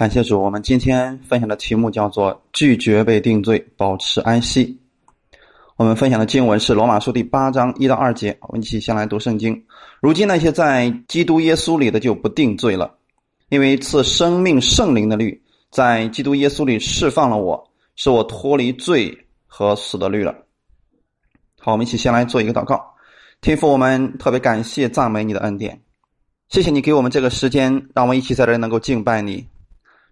感谢主，我们今天分享的题目叫做“拒绝被定罪，保持安息”。我们分享的经文是罗马书第八章一到二节。我们一起先来读圣经。如今那些在基督耶稣里的就不定罪了，因为赐生命圣灵的律在基督耶稣里释放了我，使我脱离罪和死的律了。好，我们一起先来做一个祷告。天父，我们特别感谢赞美你的恩典，谢谢你给我们这个时间，让我们一起在这能够敬拜你。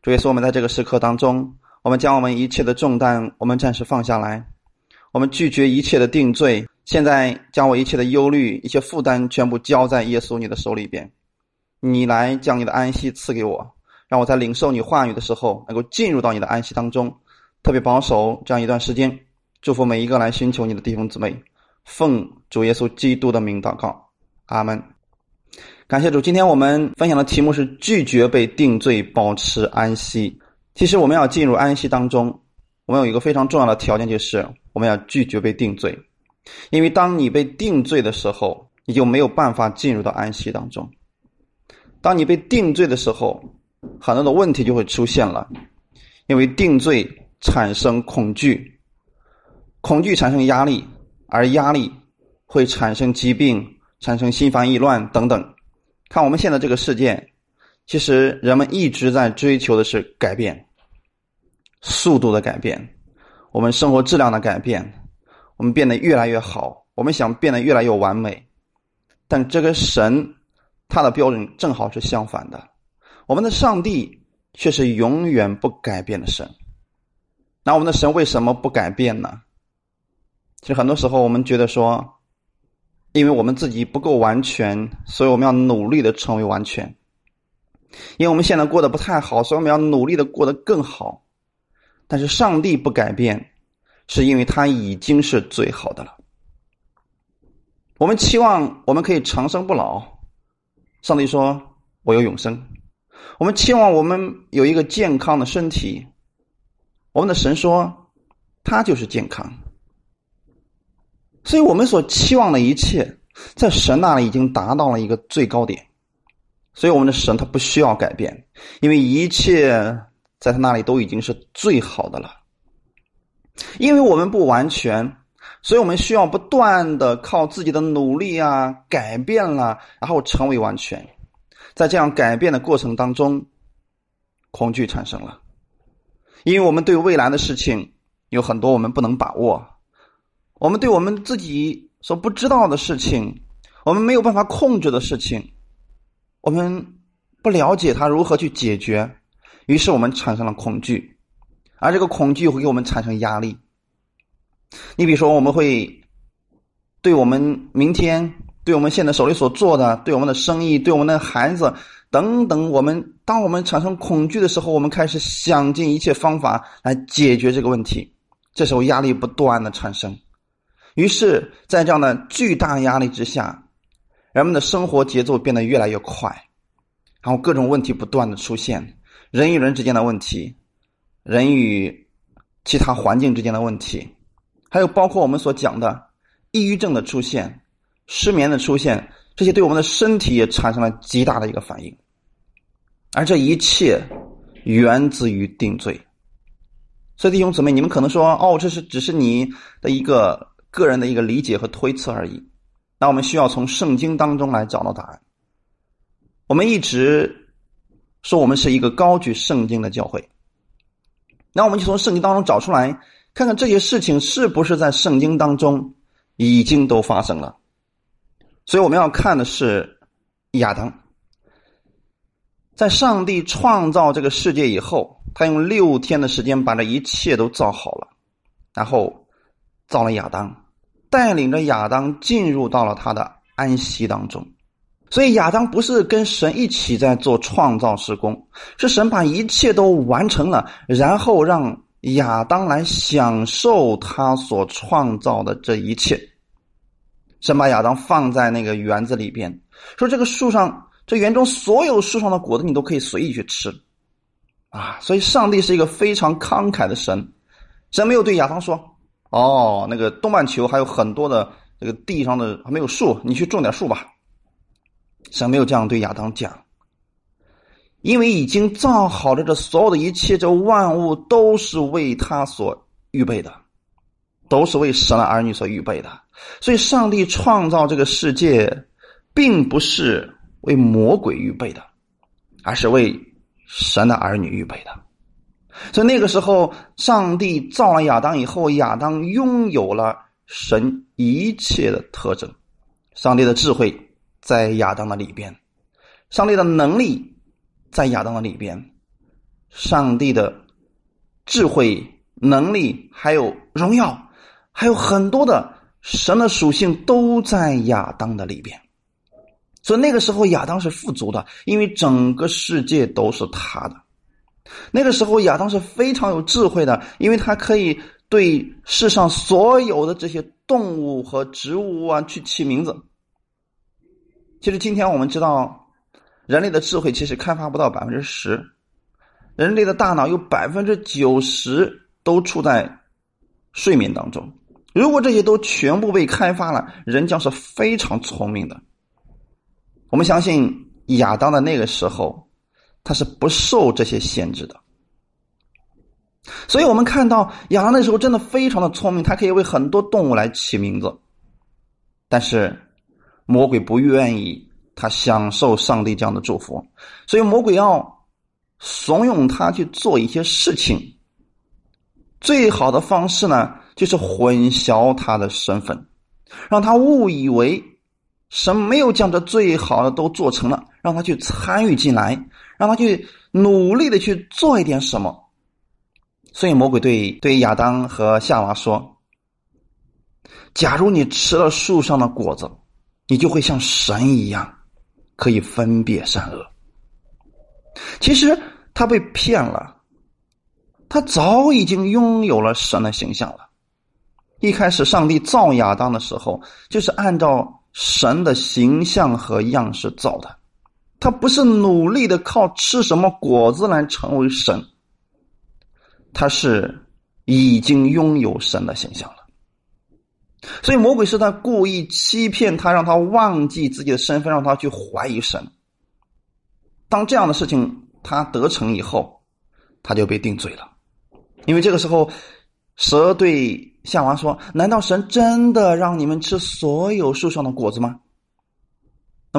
主耶稣，我们在这个时刻当中，我们将我们一切的重担，我们暂时放下来，我们拒绝一切的定罪。现在将我一切的忧虑、一些负担全部交在耶稣你的手里边，你来将你的安息赐给我，让我在领受你话语的时候，能够进入到你的安息当中。特别保守这样一段时间，祝福每一个来寻求你的弟兄姊妹。奉主耶稣基督的名祷告，阿门。感谢主，今天我们分享的题目是拒绝被定罪，保持安息。其实我们要进入安息当中，我们有一个非常重要的条件，就是我们要拒绝被定罪。因为当你被定罪的时候，你就没有办法进入到安息当中。当你被定罪的时候，很多的问题就会出现了，因为定罪产生恐惧，恐惧产生压力。而压力会产生疾病，产生心烦意乱等等。看我们现在这个世界，其实人们一直在追求的是改变，速度的改变，我们生活质量的改变，我们变得越来越好，我们想变得越来越完美。但这个神，他的标准正好是相反的。我们的上帝却是永远不改变的神。那我们的神为什么不改变呢？其实很多时候，我们觉得说，因为我们自己不够完全，所以我们要努力的成为完全。因为我们现在过得不太好，所以我们要努力的过得更好。但是上帝不改变，是因为他已经是最好的了。我们期望我们可以长生不老，上帝说我有永生。我们期望我们有一个健康的身体，我们的神说他就是健康。所以我们所期望的一切，在神那里已经达到了一个最高点，所以我们的神他不需要改变，因为一切在他那里都已经是最好的了。因为我们不完全，所以我们需要不断的靠自己的努力啊，改变了，然后成为完全。在这样改变的过程当中，恐惧产生了，因为我们对未来的事情有很多我们不能把握。我们对我们自己所不知道的事情，我们没有办法控制的事情，我们不了解它如何去解决，于是我们产生了恐惧，而这个恐惧会给我们产生压力。你比如说，我们会对我们明天、对我们现在手里所做的、对我们的生意、对我们的孩子等等，我们当我们产生恐惧的时候，我们开始想尽一切方法来解决这个问题，这时候压力不断的产生。于是，在这样的巨大压力之下，人们的生活节奏变得越来越快，然后各种问题不断的出现，人与人之间的问题，人与其他环境之间的问题，还有包括我们所讲的抑郁症的出现、失眠的出现，这些对我们的身体也产生了极大的一个反应，而这一切源自于定罪。所以弟兄姊妹，你们可能说：“哦，这是只是你的一个。”个人的一个理解和推测而已，那我们需要从圣经当中来找到答案。我们一直说我们是一个高举圣经的教会，那我们就从圣经当中找出来，看看这些事情是不是在圣经当中已经都发生了。所以我们要看的是亚当，在上帝创造这个世界以后，他用六天的时间把这一切都造好了，然后。造了亚当，带领着亚当进入到了他的安息当中，所以亚当不是跟神一起在做创造施工，是神把一切都完成了，然后让亚当来享受他所创造的这一切。神把亚当放在那个园子里边，说这个树上，这园中所有树上的果子你都可以随意去吃，啊，所以上帝是一个非常慷慨的神，神没有对亚当说。哦，那个东半球还有很多的这个地上的还没有树，你去种点树吧。神没有这样对亚当讲，因为已经造好了这所有的一切，这万物都是为他所预备的，都是为神的儿女所预备的。所以，上帝创造这个世界，并不是为魔鬼预备的，而是为神的儿女预备的。所以那个时候，上帝造了亚当以后，亚当拥有了神一切的特征。上帝的智慧在亚当的里边，上帝的能力。在亚当的里边，上帝的智慧、能力，还有荣耀，还有很多的神的属性都在亚当的里边。所以那个时候亚当是富足的，因为整个世界都是他的。那个时候亚当是非常有智慧的，因为他可以对世上所有的这些动物和植物啊去起名字。其实今天我们知道。人类的智慧其实开发不到百分之十，人类的大脑有百分之九十都处在睡眠当中。如果这些都全部被开发了，人将是非常聪明的。我们相信亚当的那个时候，他是不受这些限制的。所以我们看到亚当那时候真的非常的聪明，他可以为很多动物来起名字，但是魔鬼不愿意。他享受上帝这样的祝福，所以魔鬼要怂恿他去做一些事情。最好的方式呢，就是混淆他的身份，让他误以为神没有将这最好的都做成了，让他去参与进来，让他去努力的去做一点什么。所以魔鬼对对亚当和夏娃说：“假如你吃了树上的果子，你就会像神一样。”可以分别善恶。其实他被骗了，他早已经拥有了神的形象了。一开始上帝造亚当的时候，就是按照神的形象和样式造的，他不是努力的靠吃什么果子来成为神，他是已经拥有神的形象了。所以魔鬼是在故意欺骗他，让他忘记自己的身份，让他去怀疑神。当这样的事情他得逞以后，他就被定罪了。因为这个时候，蛇对夏娃说：“难道神真的让你们吃所有树上的果子吗？”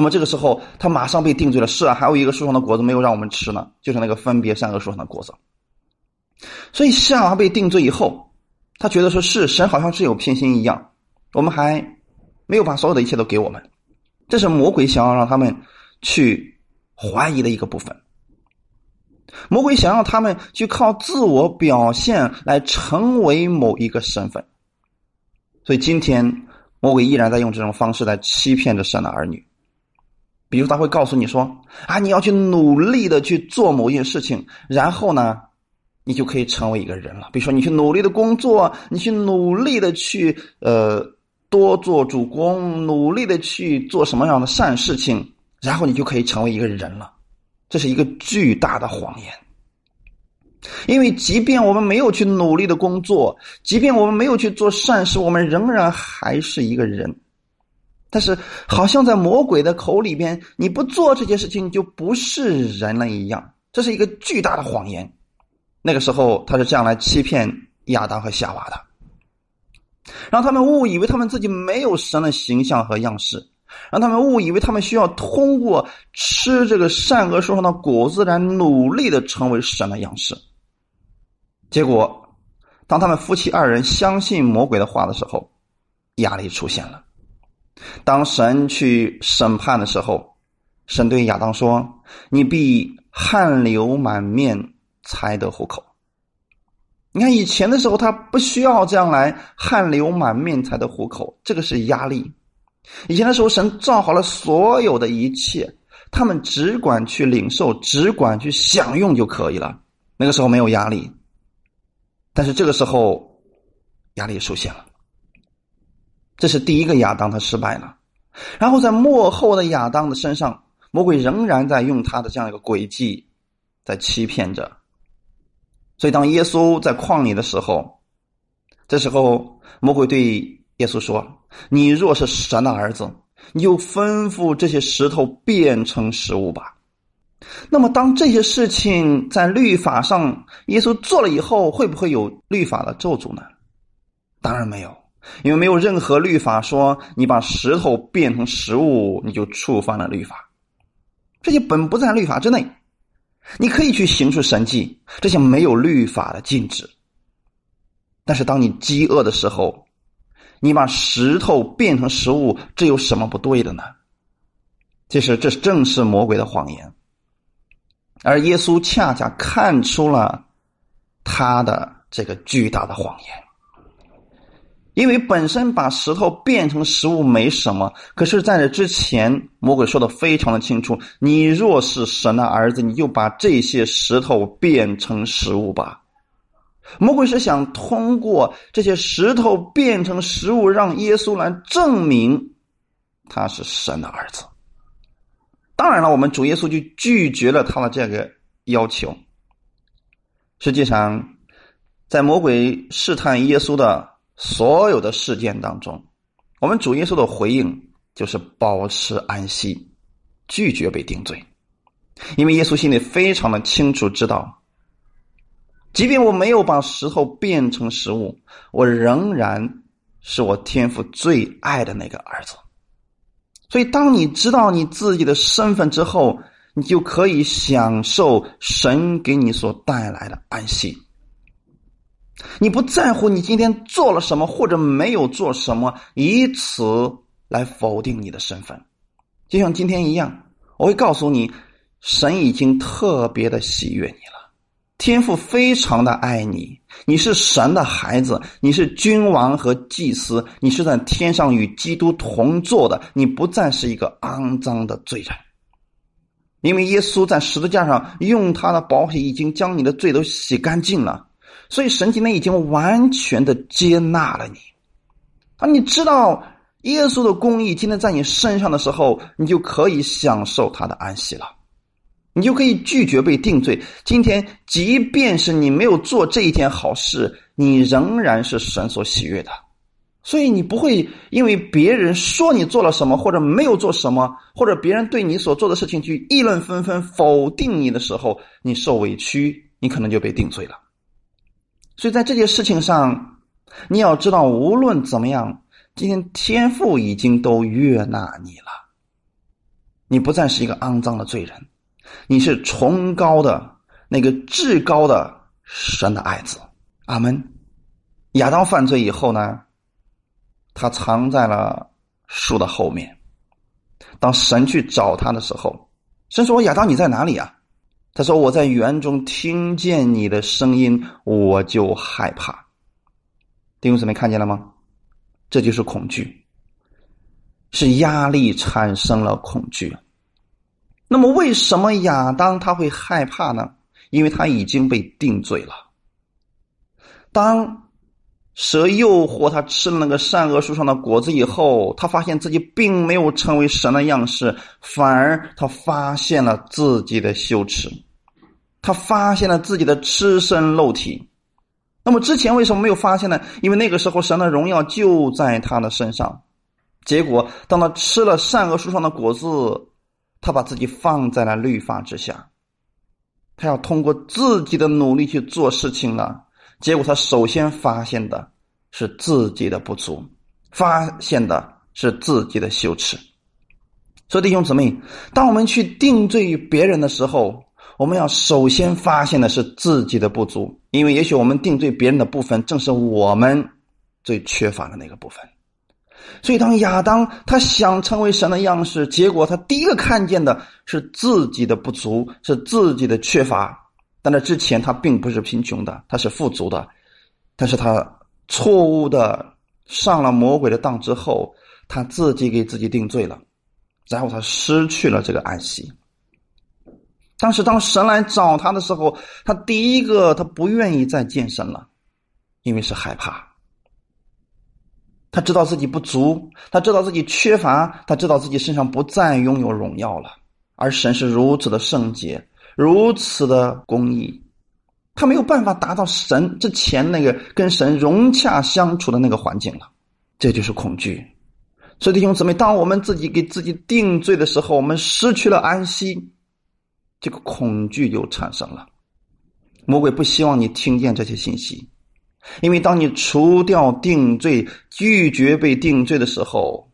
那么这个时候，他马上被定罪了。是啊，还有一个树上的果子没有让我们吃呢，就是那个分别善恶树上的果子。所以夏娃被定罪以后，他觉得说是神好像是有偏心一样。我们还没有把所有的一切都给我们，这是魔鬼想要让他们去怀疑的一个部分。魔鬼想让他们去靠自我表现来成为某一个身份，所以今天魔鬼依然在用这种方式来欺骗着神的儿女。比如他会告诉你说：“啊，你要去努力的去做某件事情，然后呢，你就可以成为一个人了。比如说你去努力的工作，你去努力的去呃。”多做主公，努力的去做什么样的善事情，然后你就可以成为一个人了。这是一个巨大的谎言。因为即便我们没有去努力的工作，即便我们没有去做善事，我们仍然还是一个人。但是，好像在魔鬼的口里边，你不做这件事情你就不是人了一样。这是一个巨大的谎言。那个时候，他是这样来欺骗亚当和夏娃的。让他们误以为他们自己没有神的形象和样式，让他们误以为他们需要通过吃这个善恶树上的果子来努力的成为神的样式。结果，当他们夫妻二人相信魔鬼的话的时候，压力出现了。当神去审判的时候，神对亚当说：“你必汗流满面才得糊口。”你看以前的时候，他不需要这样来汗流满面才得糊口，这个是压力。以前的时候，神造好了所有的一切，他们只管去领受，只管去享用就可以了。那个时候没有压力，但是这个时候压力出现了。这是第一个亚当他失败了，然后在幕后的亚当的身上，魔鬼仍然在用他的这样一个诡计，在欺骗着。所以，当耶稣在旷野的时候，这时候魔鬼对耶稣说：“你若是神的儿子，你就吩咐这些石头变成食物吧。”那么，当这些事情在律法上耶稣做了以后，会不会有律法的咒诅呢？当然没有，因为没有任何律法说你把石头变成食物，你就触犯了律法。这些本不在律法之内，你可以去行出神迹，这些没有律法的禁止。但是，当你饥饿的时候，你把石头变成食物，这有什么不对的呢？其实，这正是魔鬼的谎言。而耶稣恰恰看出了他的这个巨大的谎言，因为本身把石头变成食物没什么，可是在这之前，魔鬼说的非常的清楚：你若是神的儿子，你就把这些石头变成食物吧。魔鬼是想通过这些石头变成食物，让耶稣来证明他是神的儿子。当然了，我们主耶稣就拒绝了他的这个要求。实际上，在魔鬼试探耶稣的所有的事件当中，我们主耶稣的回应就是保持安息，拒绝被定罪。因为耶稣心里非常的清楚知道，即便我没有把石头变成食物，我仍然是我天父最爱的那个儿子。所以，当你知道你自己的身份之后，你就可以享受神给你所带来的安息。你不在乎你今天做了什么或者没有做什么，以此来否定你的身份。就像今天一样，我会告诉你，神已经特别的喜悦你了。天父非常的爱你，你是神的孩子，你是君王和祭司，你是在天上与基督同坐的，你不再是一个肮脏的罪人，因为耶稣在十字架上用他的宝血已经将你的罪都洗干净了，所以神今天已经完全的接纳了你。啊，你知道耶稣的公义今天在你身上的时候，你就可以享受他的安息了。你就可以拒绝被定罪。今天，即便是你没有做这一件好事，你仍然是神所喜悦的。所以，你不会因为别人说你做了什么，或者没有做什么，或者别人对你所做的事情去议论纷纷、否定你的时候，你受委屈，你可能就被定罪了。所以在这件事情上，你要知道，无论怎么样，今天天父已经都悦纳你了，你不再是一个肮脏的罪人。你是崇高的那个至高的神的爱子，阿门。亚当犯罪以后呢，他藏在了树的后面。当神去找他的时候，神说：“亚当，你在哪里啊？”他说：“我在园中听见你的声音，我就害怕。”弟兄姊妹看见了吗？这就是恐惧，是压力产生了恐惧。那么，为什么亚当他会害怕呢？因为他已经被定罪了。当蛇诱惑他吃了那个善恶树上的果子以后，他发现自己并没有成为神的样式，反而他发现了自己的羞耻，他发现了自己的赤身肉体。那么之前为什么没有发现呢？因为那个时候神的荣耀就在他的身上。结果，当他吃了善恶树上的果子。他把自己放在了律法之下，他要通过自己的努力去做事情了。结果他首先发现的是自己的不足，发现的是自己的羞耻。所以弟兄姊妹，当我们去定罪于别人的时候，我们要首先发现的是自己的不足，因为也许我们定罪别人的部分，正是我们最缺乏的那个部分。所以，当亚当他想成为神的样式，结果他第一个看见的是自己的不足，是自己的缺乏。但在之前，他并不是贫穷的，他是富足的。但是他错误的上了魔鬼的当之后，他自己给自己定罪了，然后他失去了这个安息。当时，当神来找他的时候，他第一个他不愿意再见神了，因为是害怕。他知道自己不足，他知道自己缺乏，他知道自己身上不再拥有荣耀了。而神是如此的圣洁，如此的公义，他没有办法达到神之前那个跟神融洽相处的那个环境了。这就是恐惧。所以弟兄姊妹，当我们自己给自己定罪的时候，我们失去了安息。这个恐惧就产生了。魔鬼不希望你听见这些信息，因为当你除掉定罪、拒绝被定罪的时候，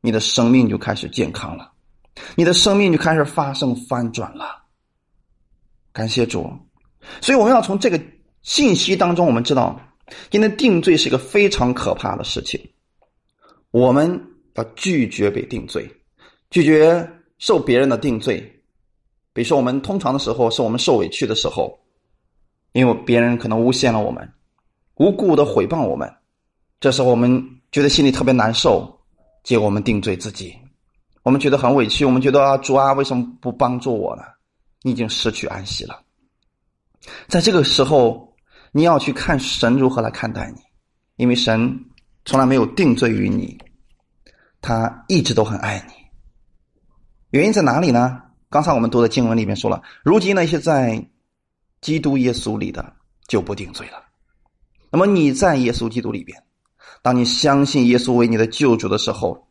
你的生命就开始健康了，你的生命就开始发生翻转了。感谢主，所以我们要从这个信息当中，我们知道，今天定罪是一个非常可怕的事情。我们要拒绝被定罪，拒绝受别人的定罪。比如说，我们通常的时候是我们受委屈的时候，因为别人可能诬陷了我们，无故的诽谤我们，这时候我们觉得心里特别难受，结果我们定罪自己，我们觉得很委屈，我们觉得啊，主啊，为什么不帮助我呢？你已经失去安息了。在这个时候，你要去看神如何来看待你，因为神。从来没有定罪于你，他一直都很爱你。原因在哪里呢？刚才我们读的经文里面说了，如今那些在基督耶稣里的就不定罪了。那么你在耶稣基督里边，当你相信耶稣为你的救主的时候，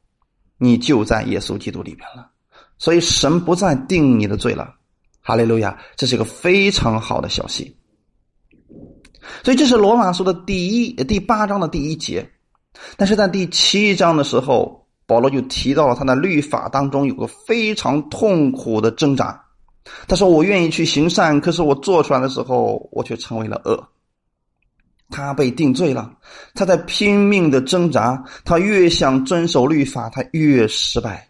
你就在耶稣基督里边了。所以神不再定你的罪了。哈利路亚，这是一个非常好的消息。所以这是罗马书的第一第八章的第一节。但是在第七章的时候，保罗就提到了他的律法当中有个非常痛苦的挣扎。他说：“我愿意去行善，可是我做出来的时候，我却成为了恶。”他被定罪了，他在拼命的挣扎，他越想遵守律法，他越失败。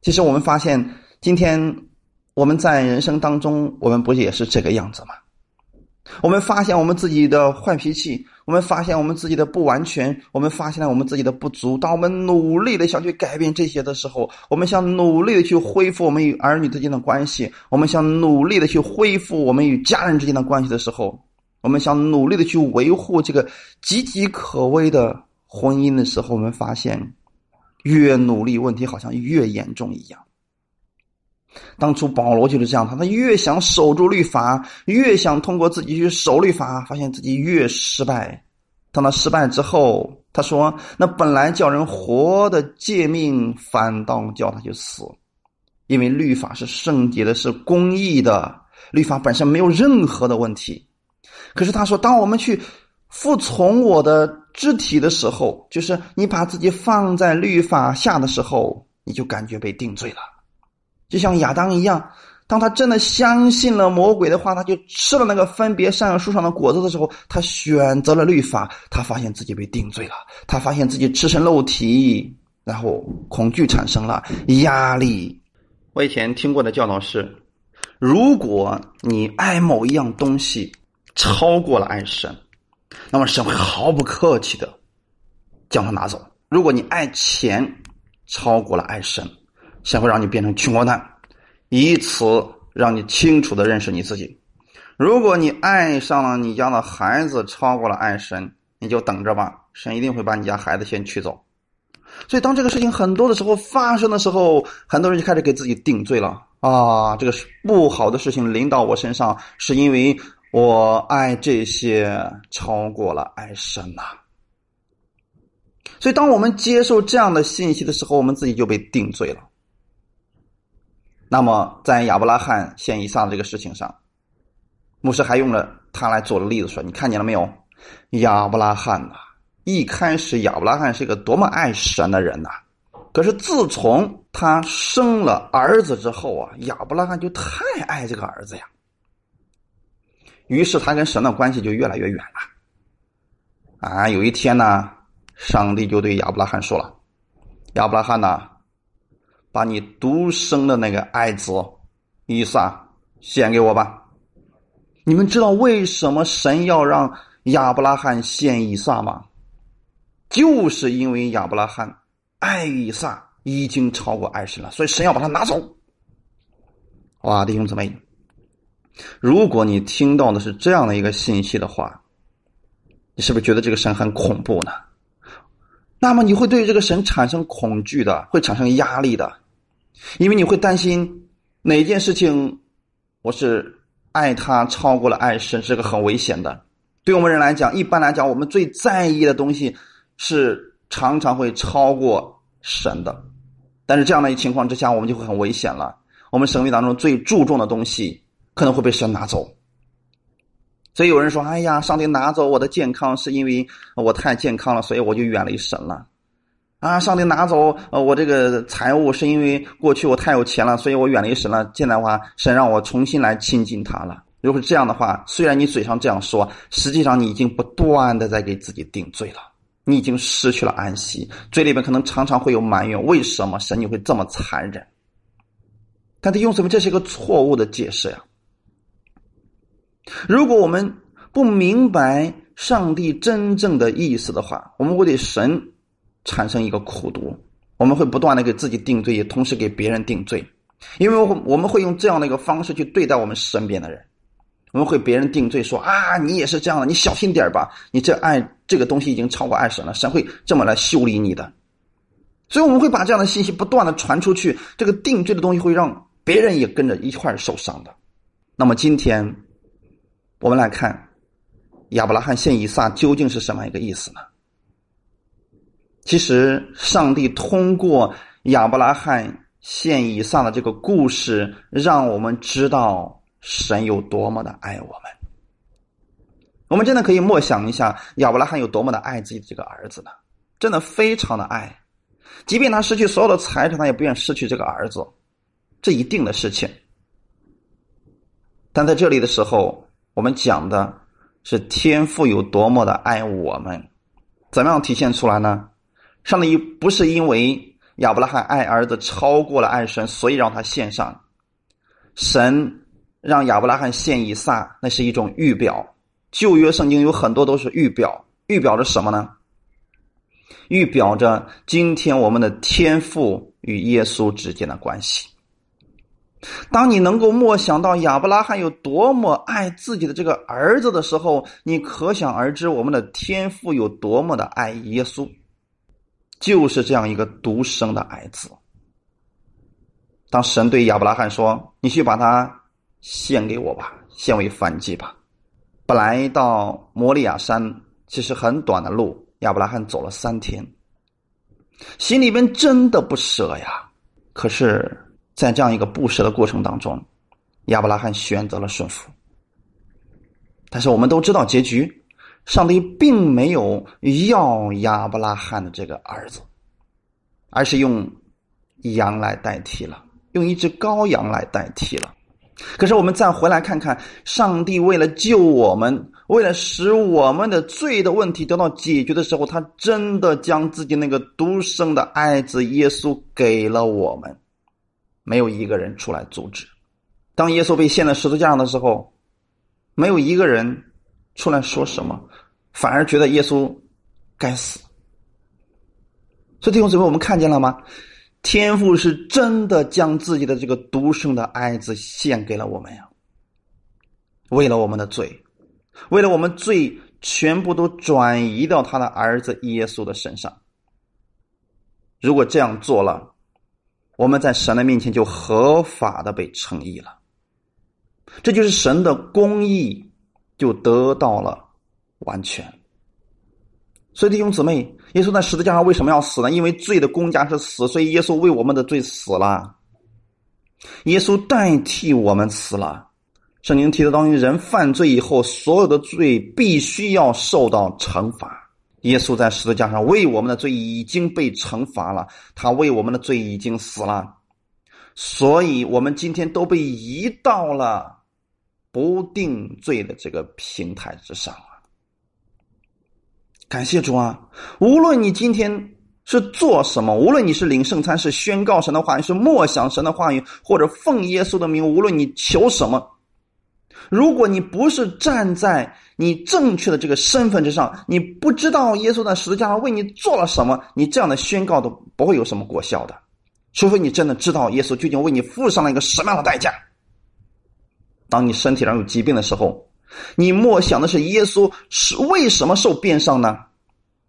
其实我们发现，今天我们在人生当中，我们不也是这个样子吗？我们发现我们自己的坏脾气，我们发现我们自己的不完全，我们发现了我们自己的不足。当我们努力的想去改变这些的时候，我们想努力的去恢复我们与儿女之间的关系，我们想努力的去恢复我们与家人之间的关系的时候，我们想努力的去维护这个岌岌可危的婚姻的时候，我们发现，越努力问题好像越严重一样。当初保罗就是这样，他他越想守住律法，越想通过自己去守律法，发现自己越失败。当他失败之后，他说：“那本来叫人活的诫命，反倒叫他去死，因为律法是圣洁的，是公义的，律法本身没有任何的问题。可是他说，当我们去服从我的肢体的时候，就是你把自己放在律法下的时候，你就感觉被定罪了。”就像亚当一样，当他真的相信了魔鬼的话，他就吃了那个分别善恶树上的果子的时候，他选择了律法，他发现自己被定罪了，他发现自己赤身露体，然后恐惧产生了压力。我以前听过的教导是：如果你爱某一样东西超过了爱神，那么神会毫不客气的将它拿走；如果你爱钱超过了爱神，先会让你变成穷光蛋，以此让你清楚的认识你自己。如果你爱上了你家的孩子，超过了爱神，你就等着吧，神一定会把你家孩子先娶走。所以，当这个事情很多的时候发生的时候，很多人就开始给自己定罪了啊！这个不好的事情临到我身上，是因为我爱这些超过了爱神呐。所以，当我们接受这样的信息的时候，我们自己就被定罪了。那么，在亚伯拉罕献以撒的这个事情上，牧师还用了他来做的例子，说：“你看见了没有？亚伯拉罕呐，一开始亚伯拉罕是一个多么爱神的人呐！可是自从他生了儿子之后啊，亚伯拉罕就太爱这个儿子呀。于是他跟神的关系就越来越远了。啊，有一天呢，上帝就对亚伯拉罕说了：‘亚伯拉罕呐。’”把你独生的那个爱子以撒献给我吧。你们知道为什么神要让亚伯拉罕献以撒吗？就是因为亚伯拉罕爱以撒已经超过爱神了，所以神要把他拿走。哇，弟兄姊妹，如果你听到的是这样的一个信息的话，你是不是觉得这个神很恐怖呢？那么你会对这个神产生恐惧的，会产生压力的，因为你会担心哪件事情，我是爱他超过了爱神，是个很危险的。对我们人来讲，一般来讲，我们最在意的东西是常常会超过神的。但是这样的一情况之下，我们就会很危险了。我们生命当中最注重的东西可能会被神拿走。所以有人说：“哎呀，上帝拿走我的健康，是因为我太健康了，所以我就远离神了。”啊，上帝拿走呃我这个财物，是因为过去我太有钱了，所以我远离神了。现在的话，神让我重新来亲近他了。如果是这样的话，虽然你嘴上这样说，实际上你已经不断的在给自己定罪了，你已经失去了安息，嘴里面可能常常会有埋怨：为什么神你会这么残忍？但他用什么？这是一个错误的解释呀。如果我们不明白上帝真正的意思的话，我们会对神。产生一个苦读，我们会不断的给自己定罪，也同时给别人定罪，因为我们会用这样的一个方式去对待我们身边的人，我们会别人定罪说啊，你也是这样的，你小心点吧，你这爱这个东西已经超过爱神了，神会这么来修理你的，所以我们会把这样的信息不断的传出去，这个定罪的东西会让别人也跟着一块受伤的。那么今天我们来看亚伯拉罕献以撒究竟是什么一个意思呢？其实，上帝通过亚伯拉罕献以撒的这个故事，让我们知道神有多么的爱我们。我们真的可以默想一下，亚伯拉罕有多么的爱自己的这个儿子呢？真的非常的爱，即便他失去所有的财产，他也不愿失去这个儿子，这一定的事情。但在这里的时候，我们讲的是天父有多么的爱我们，怎么样体现出来呢？上帝不是因为亚伯拉罕爱儿子超过了爱神，所以让他献上。神让亚伯拉罕献以撒，那是一种预表。旧约圣经有很多都是预表，预表着什么呢？预表着今天我们的天赋与耶稣之间的关系。当你能够默想到亚伯拉罕有多么爱自己的这个儿子的时候，你可想而知我们的天赋有多么的爱耶稣。就是这样一个独生的儿子。当神对亚伯拉罕说：“你去把他献给我吧，献为燔祭吧。”本来到摩利亚山其实很短的路，亚伯拉罕走了三天，心里边真的不舍呀。可是，在这样一个不舍的过程当中，亚伯拉罕选择了顺服。但是我们都知道结局。上帝并没有要亚伯拉罕的这个儿子，而是用羊来代替了，用一只羔羊来代替了。可是我们再回来看看，上帝为了救我们，为了使我们的罪的问题得到解决的时候，他真的将自己那个独生的爱子耶稣给了我们，没有一个人出来阻止。当耶稣被献在十字架上的时候，没有一个人。出来说什么，反而觉得耶稣该死。所以弟兄姊妹，我们看见了吗？天父是真的将自己的这个独生的爱子献给了我们呀，为了我们的罪，为了我们罪全部都转移到他的儿子耶稣的身上。如果这样做了，我们在神的面前就合法的被称义了。这就是神的公义。就得到了完全。所以弟兄姊妹，耶稣在十字架上为什么要死呢？因为罪的公价是死，所以耶稣为我们的罪死了。耶稣代替我们死了。圣经提到，当人犯罪以后，所有的罪必须要受到惩罚。耶稣在十字架上为我们的罪已经被惩罚了，他为我们的罪已经死了，所以我们今天都被移到了。不定罪的这个平台之上啊！感谢主啊！无论你今天是做什么，无论你是领圣餐，是宣告神的话语，是默想神的话语，或者奉耶稣的名，无论你求什么，如果你不是站在你正确的这个身份之上，你不知道耶稣在十字架上为你做了什么，你这样的宣告都不会有什么果效的。除非你真的知道耶稣究竟为你付上了一个什么样的代价。当你身体上有疾病的时候，你默想的是耶稣是为什么受鞭伤呢？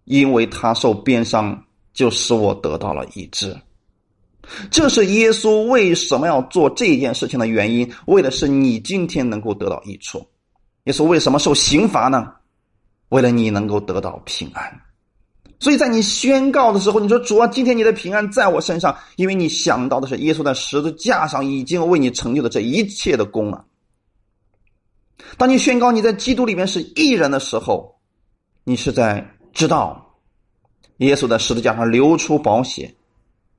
因为他受鞭伤，就使我得到了医治。这是耶稣为什么要做这件事情的原因，为的是你今天能够得到益处。耶稣为什么受刑罚呢？为了你能够得到平安。所以在你宣告的时候，你说主啊，今天你的平安在我身上，因为你想到的是耶稣在十字架上已经为你成就的这一切的功了。当你宣告你在基督里面是艺人的时候，你是在知道，耶稣在十字架上流出宝血，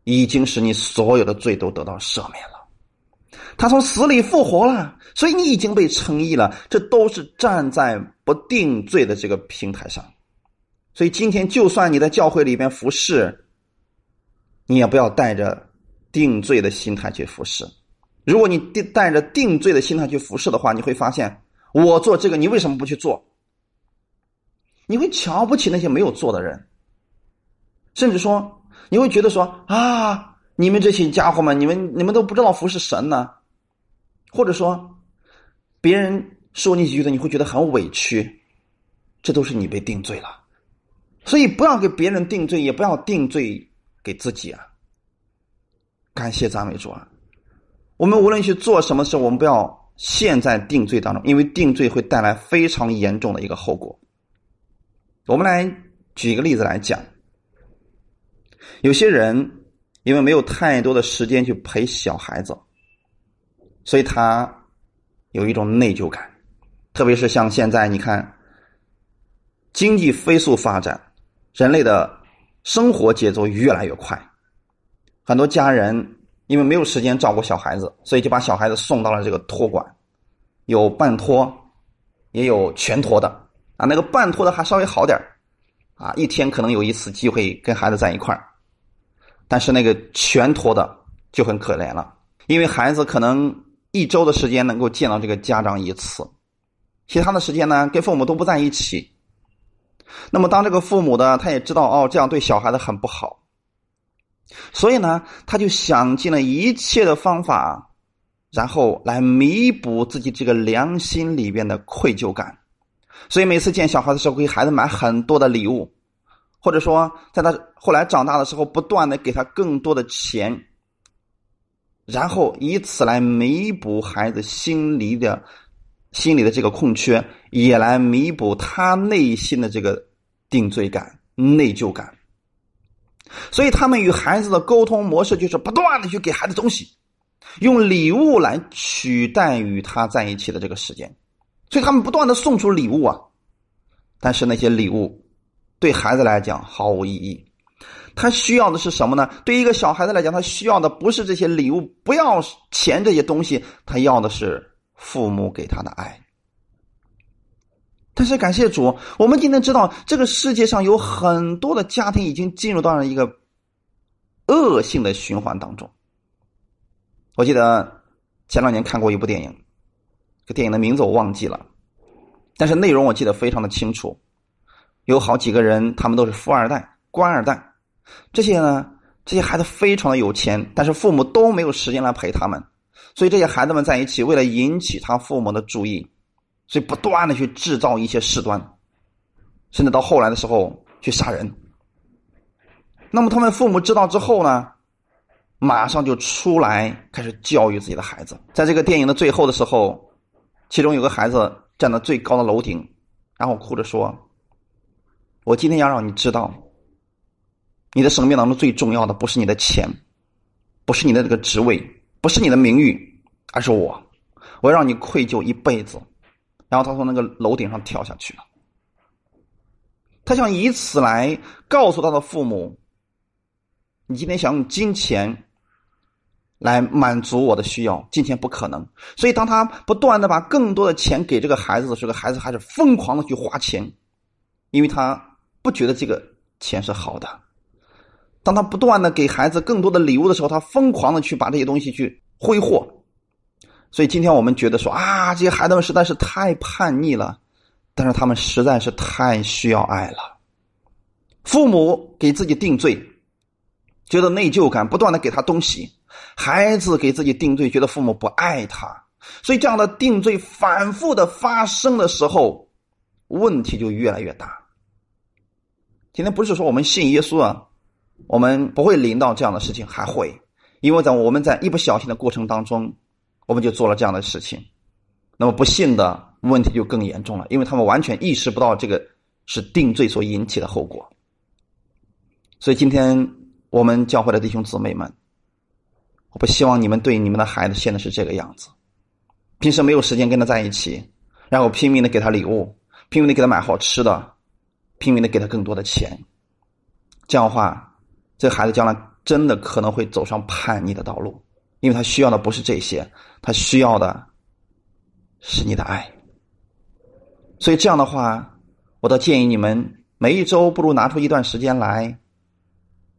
已经使你所有的罪都得到赦免了。他从死里复活了，所以你已经被称义了。这都是站在不定罪的这个平台上。所以今天，就算你在教会里边服侍，你也不要带着定罪的心态去服侍。如果你带着定罪的心态去服侍的话，你会发现，我做这个，你为什么不去做？你会瞧不起那些没有做的人，甚至说，你会觉得说啊，你们这些家伙们，你们你们都不知道服侍神呢，或者说，别人说你几句的，你会觉得很委屈，这都是你被定罪了。所以不要给别人定罪，也不要定罪给自己啊！感谢赞美主啊！我们无论去做什么事，我们不要陷在定罪当中，因为定罪会带来非常严重的一个后果。我们来举一个例子来讲，有些人因为没有太多的时间去陪小孩子，所以他有一种内疚感，特别是像现在，你看经济飞速发展。人类的生活节奏越来越快，很多家人因为没有时间照顾小孩子，所以就把小孩子送到了这个托管，有半托，也有全托的啊。那个半托的还稍微好点啊，一天可能有一次机会跟孩子在一块儿。但是那个全托的就很可怜了，因为孩子可能一周的时间能够见到这个家长一次，其他的时间呢跟父母都不在一起。那么，当这个父母的他也知道哦，这样对小孩子很不好，所以呢，他就想尽了一切的方法，然后来弥补自己这个良心里边的愧疚感。所以每次见小孩的时候，给孩子买很多的礼物，或者说在他后来长大的时候，不断的给他更多的钱，然后以此来弥补孩子心里的。心里的这个空缺，也来弥补他内心的这个定罪感、内疚感。所以，他们与孩子的沟通模式就是不断的去给孩子东西，用礼物来取代与他在一起的这个时间。所以，他们不断的送出礼物啊，但是那些礼物对孩子来讲毫无意义。他需要的是什么呢？对一个小孩子来讲，他需要的不是这些礼物，不要钱这些东西，他要的是。父母给他的爱，但是感谢主，我们今天知道这个世界上有很多的家庭已经进入到了一个恶性的循环当中。我记得前两年看过一部电影，这电影的名字我忘记了，但是内容我记得非常的清楚。有好几个人，他们都是富二代、官二代，这些呢，这些孩子非常的有钱，但是父母都没有时间来陪他们。所以这些孩子们在一起，为了引起他父母的注意，所以不断的去制造一些事端，甚至到后来的时候去杀人。那么他们父母知道之后呢，马上就出来开始教育自己的孩子。在这个电影的最后的时候，其中有个孩子站在最高的楼顶，然后哭着说：“我今天要让你知道，你的生命当中最重要的不是你的钱，不是你的这个职位。”不是你的名誉，而是我，我要让你愧疚一辈子。然后他从那个楼顶上跳下去了。他想以此来告诉他的父母：“你今天想用金钱来满足我的需要，金钱不可能。”所以，当他不断的把更多的钱给这个孩子的时候，孩子还是疯狂的去花钱，因为他不觉得这个钱是好的。当他不断的给孩子更多的礼物的时候，他疯狂的去把这些东西去挥霍。所以今天我们觉得说啊，这些孩子们实在是太叛逆了，但是他们实在是太需要爱了。父母给自己定罪，觉得内疚感，不断的给他东西；孩子给自己定罪，觉得父母不爱他。所以这样的定罪反复的发生的时候，问题就越来越大。今天不是说我们信耶稣啊。我们不会临到这样的事情，还会，因为在我们在一不小心的过程当中，我们就做了这样的事情。那么不幸的问题就更严重了，因为他们完全意识不到这个是定罪所引起的后果。所以今天我们教会的弟兄姊妹们，我不希望你们对你们的孩子现在是这个样子，平时没有时间跟他在一起，然后拼命的给他礼物，拼命的给他买好吃的，拼命的给他更多的钱。这样的话，这孩子将来真的可能会走上叛逆的道路，因为他需要的不是这些，他需要的是你的爱。所以这样的话，我倒建议你们每一周不如拿出一段时间来，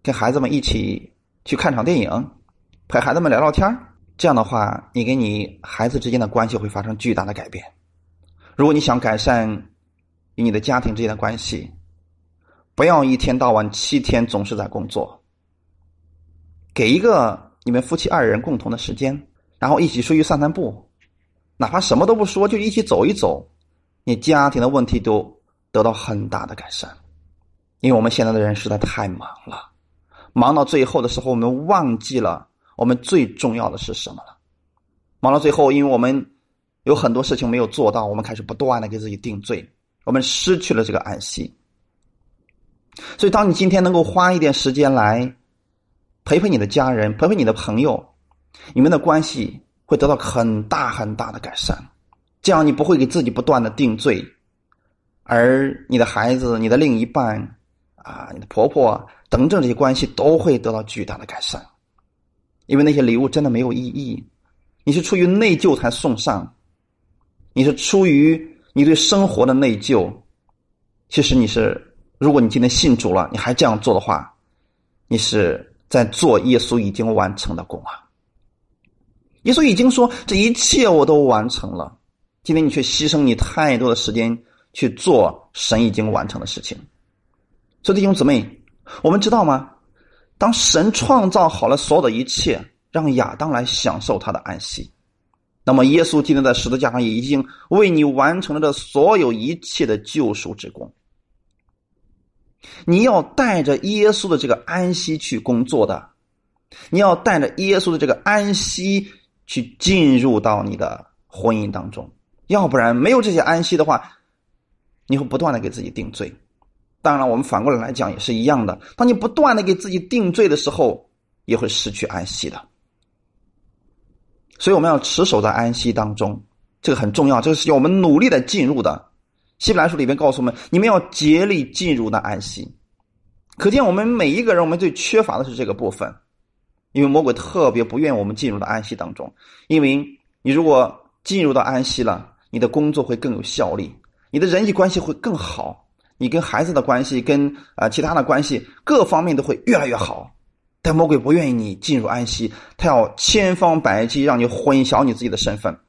跟孩子们一起去看场电影，陪孩子们聊聊天这样的话，你跟你孩子之间的关系会发生巨大的改变。如果你想改善与你的家庭之间的关系，不要一天到晚七天总是在工作，给一个你们夫妻二人共同的时间，然后一起出去散散步，哪怕什么都不说，就一起走一走，你家庭的问题都得到很大的改善。因为我们现在的人实在太忙了，忙到最后的时候，我们忘记了我们最重要的是什么了。忙到最后，因为我们。有很多事情没有做到，我们开始不断的给自己定罪，我们失去了这个安息。所以，当你今天能够花一点时间来陪陪你的家人，陪陪你的朋友，你们的关系会得到很大很大的改善。这样，你不会给自己不断的定罪，而你的孩子、你的另一半啊、你的婆婆等等这些关系都会得到巨大的改善。因为那些礼物真的没有意义，你是出于内疚才送上。你是出于你对生活的内疚，其实你是，如果你今天信主了，你还这样做的话，你是在做耶稣已经完成的工啊。耶稣已经说这一切我都完成了，今天你却牺牲你太多的时间去做神已经完成的事情。所以弟兄姊妹，我们知道吗？当神创造好了所有的一切，让亚当来享受他的安息。那么，耶稣今天在十字架上已经为你完成了这所有一切的救赎之功。你要带着耶稣的这个安息去工作的，你要带着耶稣的这个安息去进入到你的婚姻当中。要不然，没有这些安息的话，你会不断的给自己定罪。当然了，我们反过来来讲也是一样的。当你不断的给自己定罪的时候，也会失去安息的。所以我们要持守在安息当中，这个很重要。这个是要我们努力的进入的。希伯来书里边告诉我们，你们要竭力进入的安息。可见我们每一个人，我们最缺乏的是这个部分，因为魔鬼特别不愿我们进入到安息当中。因为你如果进入到安息了，你的工作会更有效率，你的人际关系会更好，你跟孩子的关系，跟啊其他的关系，各方面都会越来越好。但魔鬼不愿意你进入安息，他要千方百计让你混淆你自己的身份，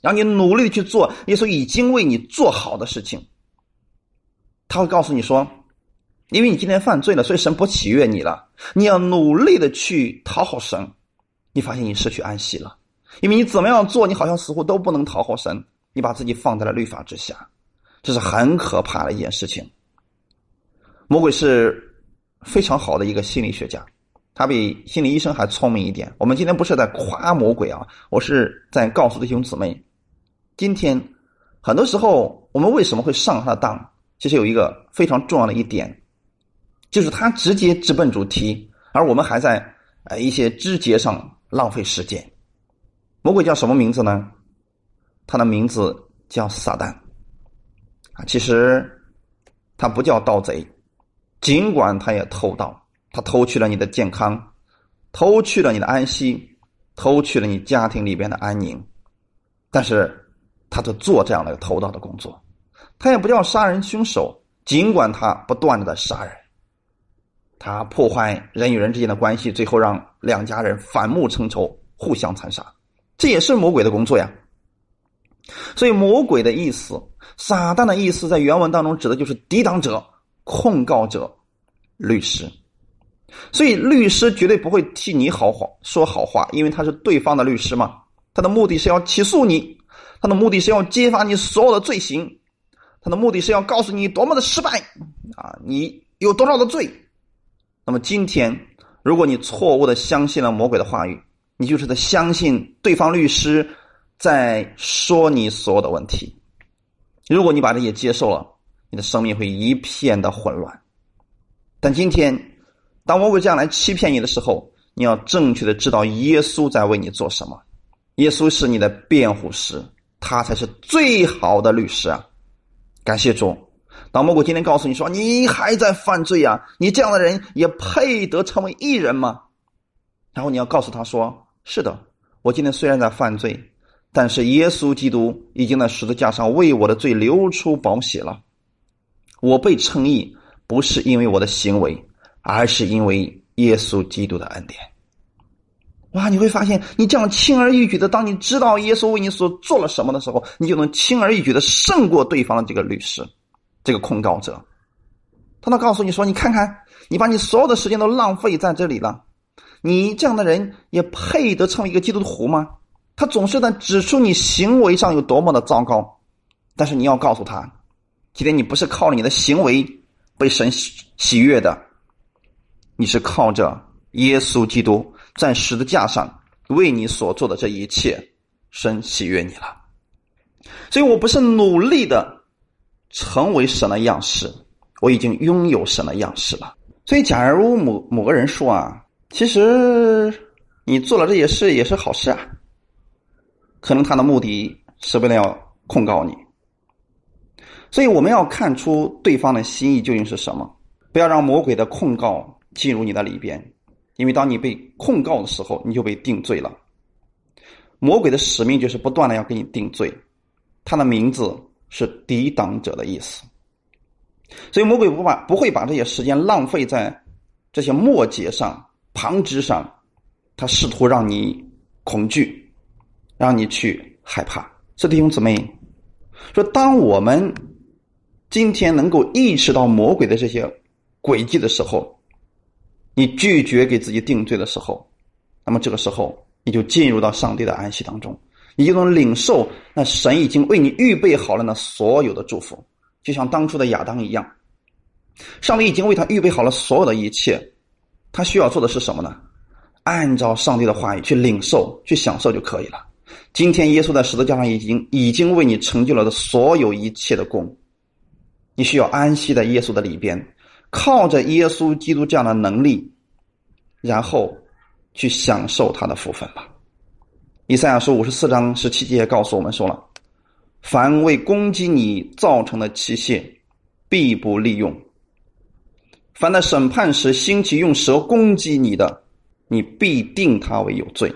让你努力去做耶稣已经为你做好的事情。他会告诉你说：“因为你今天犯罪了，所以神不喜悦你了。你要努力的去讨好神。你发现你失去安息了，因为你怎么样做，你好像似乎都不能讨好神。你把自己放在了律法之下，这是很可怕的一件事情。魔鬼是非常好的一个心理学家。”他比心理医生还聪明一点。我们今天不是在夸魔鬼啊，我是在告诉弟兄姊妹，今天很多时候我们为什么会上他的当？其实有一个非常重要的一点，就是他直接直奔主题，而我们还在呃一些枝节上浪费时间。魔鬼叫什么名字呢？他的名字叫撒旦啊。其实他不叫盗贼，尽管他也偷盗。他偷去了你的健康，偷去了你的安息，偷去了你家庭里边的安宁，但是，他都做这样的偷盗的工作，他也不叫杀人凶手，尽管他不断的在杀人，他破坏人与人之间的关系，最后让两家人反目成仇，互相残杀，这也是魔鬼的工作呀。所以，魔鬼的意思，撒旦的意思，在原文当中指的就是抵挡者、控告者、律师。所以，律师绝对不会替你好话说好话，因为他是对方的律师嘛。他的目的是要起诉你，他的目的是要揭发你所有的罪行，他的目的是要告诉你多么的失败啊，你有多少的罪。那么今天，如果你错误的相信了魔鬼的话语，你就是在相信对方律师在说你所有的问题。如果你把这些接受了，你的生命会一片的混乱。但今天。当魔鬼这样来欺骗你的时候，你要正确的知道耶稣在为你做什么。耶稣是你的辩护师，他才是最好的律师啊！感谢主。当魔鬼今天告诉你说你还在犯罪呀，你这样的人也配得成为艺人吗？然后你要告诉他说：是的，我今天虽然在犯罪，但是耶稣基督已经在十字架上为我的罪流出宝血了。我被称义不是因为我的行为，而是因为耶稣基督的恩典。哇！你会发现，你这样轻而易举的，当你知道耶稣为你所做了什么的时候，你就能轻而易举的胜过对方的这个律师，这个控告者。他能告诉你说：“你看看，你把你所有的时间都浪费在这里了，你这样的人也配得成为一个基督徒吗？”他总是在指出你行为上有多么的糟糕，但是你要告诉他，今天你不是靠你的行为被神喜悦的，你是靠着耶稣基督。在十字架上为你所做的这一切，神喜悦你了。所以我不是努力的成为神的样式，我已经拥有神的样式了。所以，假如某某个人说啊，其实你做了这些事也是好事啊，可能他的目的是为了要控告你。所以，我们要看出对方的心意究竟是什么，不要让魔鬼的控告进入你的里边。因为当你被控告的时候，你就被定罪了。魔鬼的使命就是不断的要给你定罪，他的名字是抵挡者的意思。所以魔鬼不把不会把这些时间浪费在这些末节上、旁枝上，他试图让你恐惧，让你去害怕。是弟兄姊妹，说当我们今天能够意识到魔鬼的这些诡计的时候。你拒绝给自己定罪的时候，那么这个时候你就进入到上帝的安息当中，你就能领受那神已经为你预备好了那所有的祝福，就像当初的亚当一样，上帝已经为他预备好了所有的一切，他需要做的是什么呢？按照上帝的话语去领受、去享受就可以了。今天耶稣在十字架上已经已经为你成就了的所有一切的功，你需要安息在耶稣的里边。靠着耶稣基督这样的能力，然后去享受他的福分吧。以赛亚书五十四章十七节告诉我们说了：“凡为攻击你造成的器械，必不利用；凡在审判时兴起用蛇攻击你的，你必定他为有罪。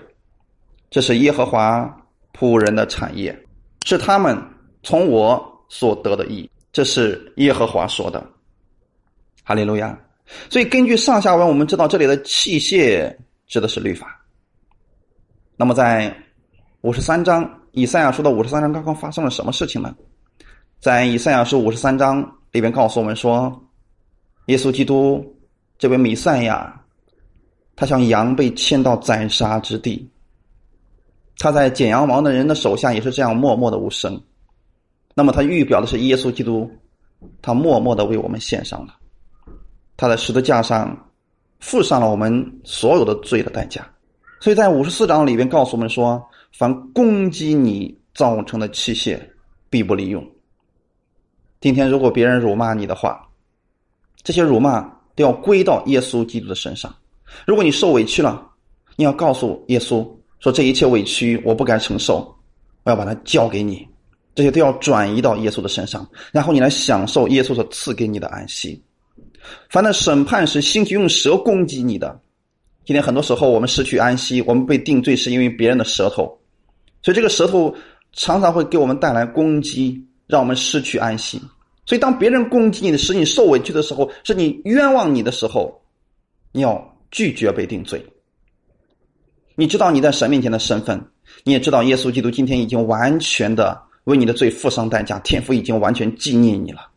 这是耶和华仆人的产业，是他们从我所得的益。这是耶和华说的。”哈利路亚！所以根据上下文，我们知道这里的器械指的是律法。那么在五十三章，以赛亚书的五十三章刚刚发生了什么事情呢？在以赛亚书五十三章里边告诉我们说，耶稣基督这位弥赛亚，他像羊被牵到宰杀之地，他在剪羊毛的人的手下也是这样默默的无声。那么他预表的是耶稣基督，他默默的为我们献上了。他在十字架上付上了我们所有的罪的代价，所以在五十四章里边告诉我们说：凡攻击你造成的器械，必不利用。今天如果别人辱骂你的话，这些辱骂都要归到耶稣基督的身上。如果你受委屈了，你要告诉耶稣说：这一切委屈我不敢承受，我要把它交给你。这些都要转移到耶稣的身上，然后你来享受耶稣所赐给你的安息。凡在审判时兴起用蛇攻击你的，今天很多时候我们失去安息，我们被定罪是因为别人的舌头，所以这个舌头常常会给我们带来攻击，让我们失去安息。所以当别人攻击你的，使你受委屈的时候，是你冤枉你的时候，你要拒绝被定罪。你知道你在神面前的身份，你也知道耶稣基督今天已经完全的为你的罪付上代价，天父已经完全纪念你了。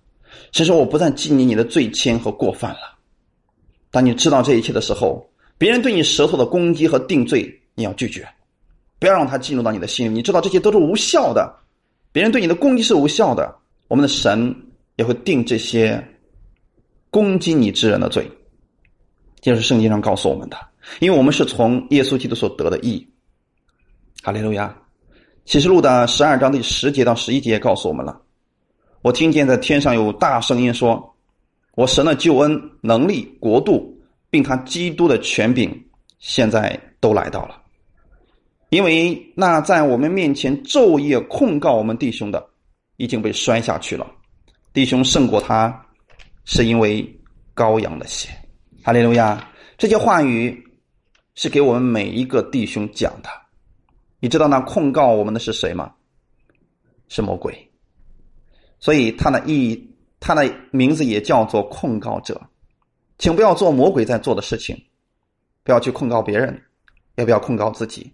其实我不再纪念你的罪愆和过犯了。当你知道这一切的时候，别人对你舌头的攻击和定罪，你要拒绝，不要让他进入到你的心里。你知道这些都是无效的，别人对你的攻击是无效的。我们的神也会定这些攻击你之人的罪，这是圣经上告诉我们的。因为我们是从耶稣基督所得的义。哈利路亚！启示录的十二章第十节到十一节告诉我们了。我听见在天上有大声音说：“我神的救恩、能力、国度，并他基督的权柄，现在都来到了。因为那在我们面前昼夜控告我们弟兄的，已经被摔下去了。弟兄胜过他，是因为羔羊的血。哈利路亚！这些话语是给我们每一个弟兄讲的。你知道那控告我们的是谁吗？是魔鬼。所以他的意义，他的名字也叫做控告者。请不要做魔鬼在做的事情，不要去控告别人，也不要控告自己。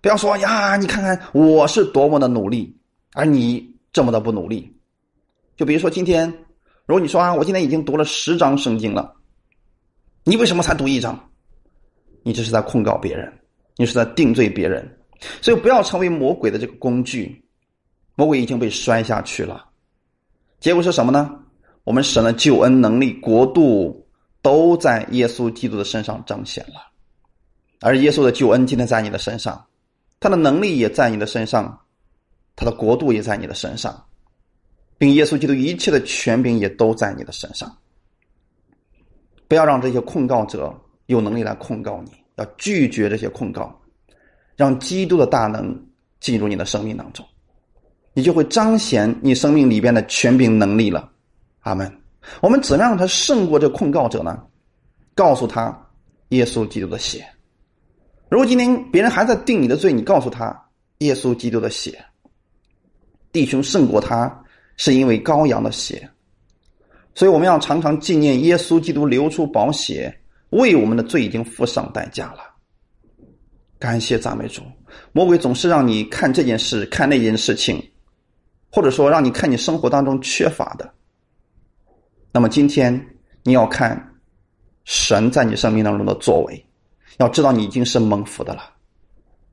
不要说呀，你看看我是多么的努力，而你这么的不努力。就比如说今天，如果你说啊，我今天已经读了十章圣经了，你为什么才读一章？你这是在控告别人，你是在定罪别人。所以不要成为魔鬼的这个工具。魔鬼已经被摔下去了，结果是什么呢？我们神的救恩能力、国度都在耶稣基督的身上彰显了，而耶稣的救恩今天在你的身上，他的能力也在你的身上，他的国度也在你的身上，并耶稣基督一切的权柄也都在你的身上。不要让这些控告者有能力来控告你，要拒绝这些控告，让基督的大能进入你的生命当中。你就会彰显你生命里边的权柄能力了，阿门。我们怎么让他胜过这控告者呢？告诉他耶稣基督的血。如果今天别人还在定你的罪，你告诉他耶稣基督的血。弟兄胜过他，是因为羔羊的血。所以我们要常常纪念耶稣基督流出宝血，为我们的罪已经付上代价了。感谢赞美主。魔鬼总是让你看这件事，看那件事情。或者说，让你看你生活当中缺乏的。那么今天你要看神在你生命当中的作为，要知道你已经是蒙福的了。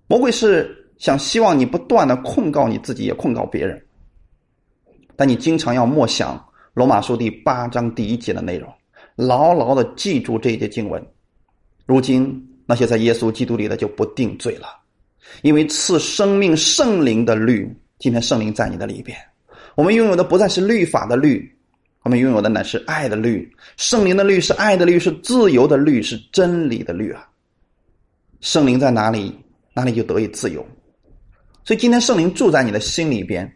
魔鬼是想希望你不断的控告你自己，也控告别人。但你经常要默想罗马书第八章第一节的内容，牢牢的记住这一节经文。如今那些在耶稣基督里的就不定罪了，因为赐生命圣灵的律。今天圣灵在你的里边，我们拥有的不再是律法的律，我们拥有的乃是爱的律。圣灵的律是爱的律，是自由的律，是真理的律啊！圣灵在哪里，哪里就得以自由。所以今天圣灵住在你的心里边，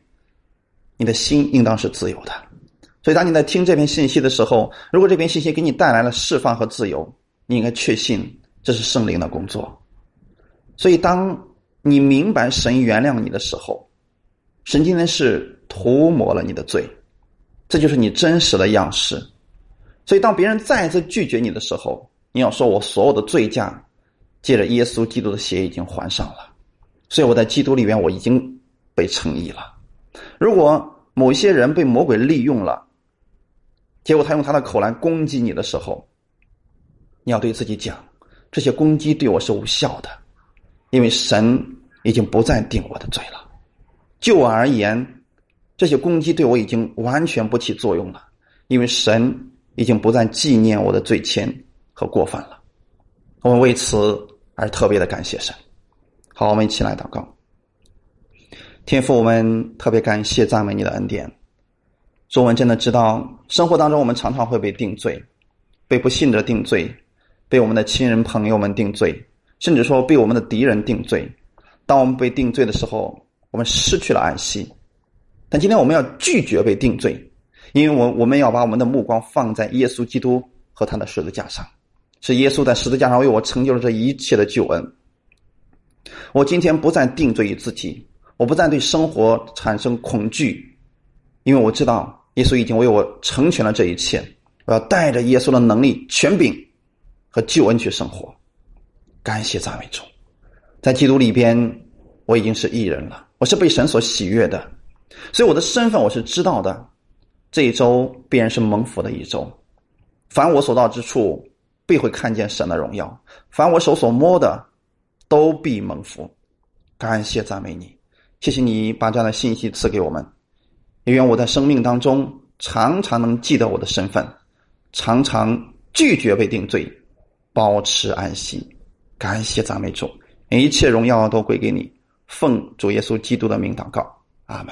你的心应当是自由的。所以当你在听这篇信息的时候，如果这篇信息给你带来了释放和自由，你应该确信这是圣灵的工作。所以当你明白神原谅你的时候，神今天是涂抹了你的罪，这就是你真实的样式。所以，当别人再次拒绝你的时候，你要说：“我所有的罪价，借着耶稣基督的血已经还上了。”所以我在基督里边，我已经被称义了。如果某些人被魔鬼利用了，结果他用他的口来攻击你的时候，你要对自己讲：这些攻击对我是无效的，因为神已经不再定我的罪了。就我而言，这些攻击对我已经完全不起作用了，因为神已经不再纪念我的罪愆和过犯了。我们为此而特别的感谢神。好，我们一起来祷告。天父，我们特别感谢赞美你的恩典。中文真的知道，生活当中我们常常会被定罪，被不信的定罪，被我们的亲人朋友们定罪，甚至说被我们的敌人定罪。当我们被定罪的时候，我们失去了安息，但今天我们要拒绝被定罪，因为我我们要把我们的目光放在耶稣基督和他的十字架上，是耶稣在十字架上为我成就了这一切的救恩。我今天不再定罪于自己，我不再对生活产生恐惧，因为我知道耶稣已经为我成全了这一切。我要带着耶稣的能力、权柄和救恩去生活。感谢赞美主，在基督里边，我已经是艺人了。我是被神所喜悦的，所以我的身份我是知道的。这一周必然是蒙福的一周，凡我所到之处，必会看见神的荣耀；凡我手所摸的，都必蒙福。感谢赞美你，谢谢你把这样的信息赐给我们。也愿我在生命当中常常能记得我的身份，常常拒绝被定罪，保持安息。感谢赞美主，一切荣耀都归给你。奉主耶稣基督的名祷告，阿门。